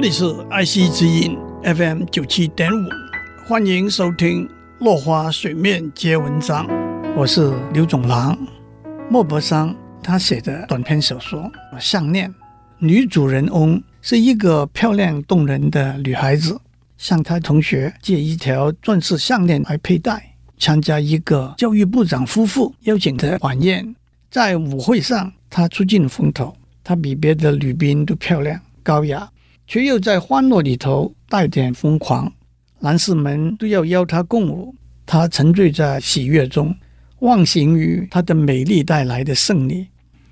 这里是爱惜之音 FM 九七点五，欢迎收听《落花水面皆文章》，我是刘总郎。莫泊桑他写的短篇小说《项链》，女主人翁是一个漂亮动人的女孩子，向她同学借一条钻石项链来佩戴，参加一个教育部长夫妇邀请的晚宴。在舞会上，她出尽风头，她比别的女宾都漂亮高雅，却又在欢乐里头带点疯狂。男士们都要邀她共舞，她沉醉在喜悦中，忘形于她的美丽带来的胜利。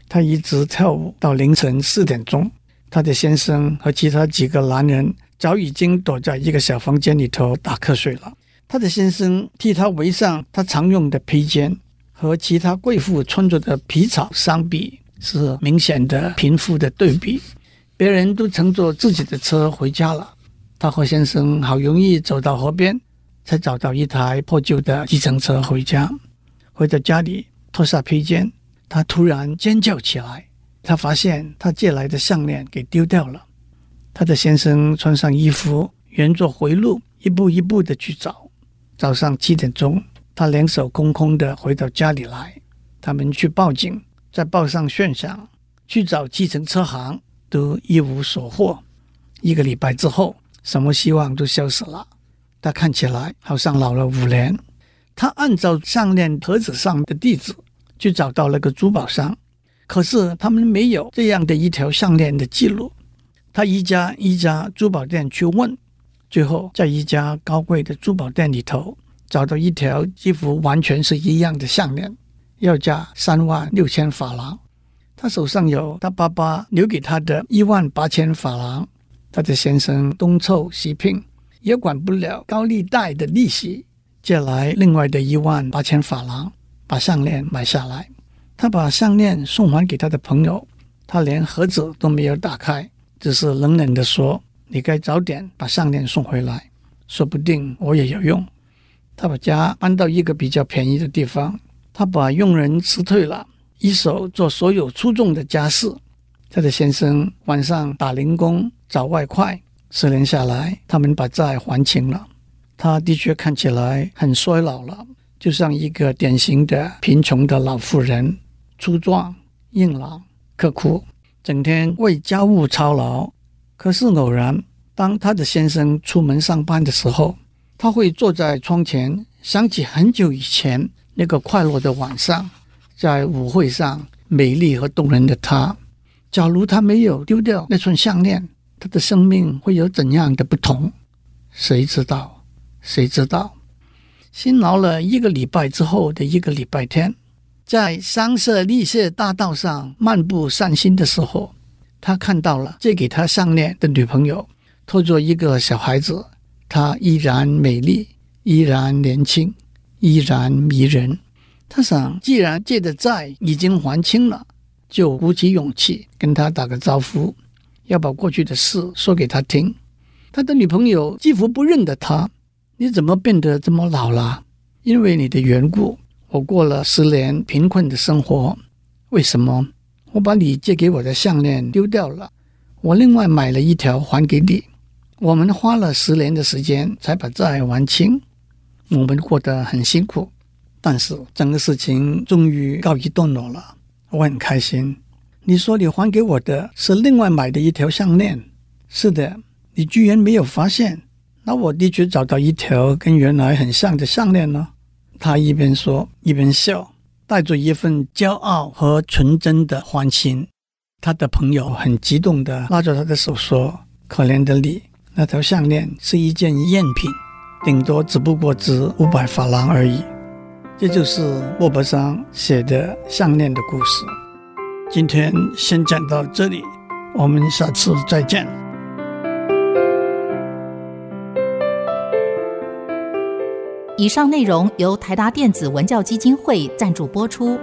她一直跳舞到凌晨四点钟。她的先生和其他几个男人早已经躲在一个小房间里头打瞌睡了。她的先生替她围上她常用的披肩。和其他贵妇穿着的皮草相比，是明显的贫富的对比。别人都乘坐自己的车回家了，他和先生好容易走到河边，才找到一台破旧的计程车回家。回到家里，脱下披肩，他突然尖叫起来。他发现他借来的项链给丢掉了。他的先生穿上衣服，沿着回路一步一步的去找。早上七点钟。他两手空空的回到家里来，他们去报警，在报上悬赏，去找计程车行，都一无所获。一个礼拜之后，什么希望都消失了。他看起来好像老了五年。他按照项链盒子上的地址去找到了个珠宝商，可是他们没有这样的一条项链的记录。他一家一家珠宝店去问，最后在一家高贵的珠宝店里头。找到一条几乎完全是一样的项链，要价三万六千法郎。他手上有他爸爸留给他的一万八千法郎。他的先生东凑西拼，也管不了高利贷的利息，借来另外的一万八千法郎，把项链买下来。他把项链送还给他的朋友，他连盒子都没有打开，只是冷冷地说：“你该早点把项链送回来，说不定我也有用。”他把家搬到一个比较便宜的地方，他把佣人辞退了，一手做所有粗重的家事。他的先生晚上打零工找外快，十年下来，他们把债还清了。他的确看起来很衰老了，就像一个典型的贫穷的老妇人，粗壮、硬朗、刻苦，整天为家务操劳。可是偶然，当他的先生出门上班的时候，他会坐在窗前，想起很久以前那个快乐的晚上，在舞会上美丽和动人的她。假如她没有丢掉那串项链，她的生命会有怎样的不同？谁知道？谁知道？辛劳了一个礼拜之后的一个礼拜天，在香榭丽舍大道上漫步散心的时候，他看到了借给他项链的女朋友拖着一个小孩子。她依然美丽，依然年轻，依然迷人。他想，既然借的债已经还清了，就鼓起勇气跟他打个招呼，要把过去的事说给他听。他的女朋友几乎不认得他。你怎么变得这么老了？因为你的缘故，我过了十年贫困的生活。为什么？我把你借给我的项链丢掉了，我另外买了一条还给你。我们花了十年的时间才把债还清，我们过得很辛苦，但是整个事情终于告一段落了，我很开心。你说你还给我的是另外买的一条项链，是的，你居然没有发现，那我的确找到一条跟原来很像的项链呢。他一边说一边笑，带着一份骄傲和纯真的欢欣。他的朋友很激动地拉着他的手说：“可怜的你。”那条项链是一件赝品，顶多只不过值五百法郎而已。这就是莫泊桑写的项链的故事。今天先讲到这里，我们下次再见。以上内容由台达电子文教基金会赞助播出。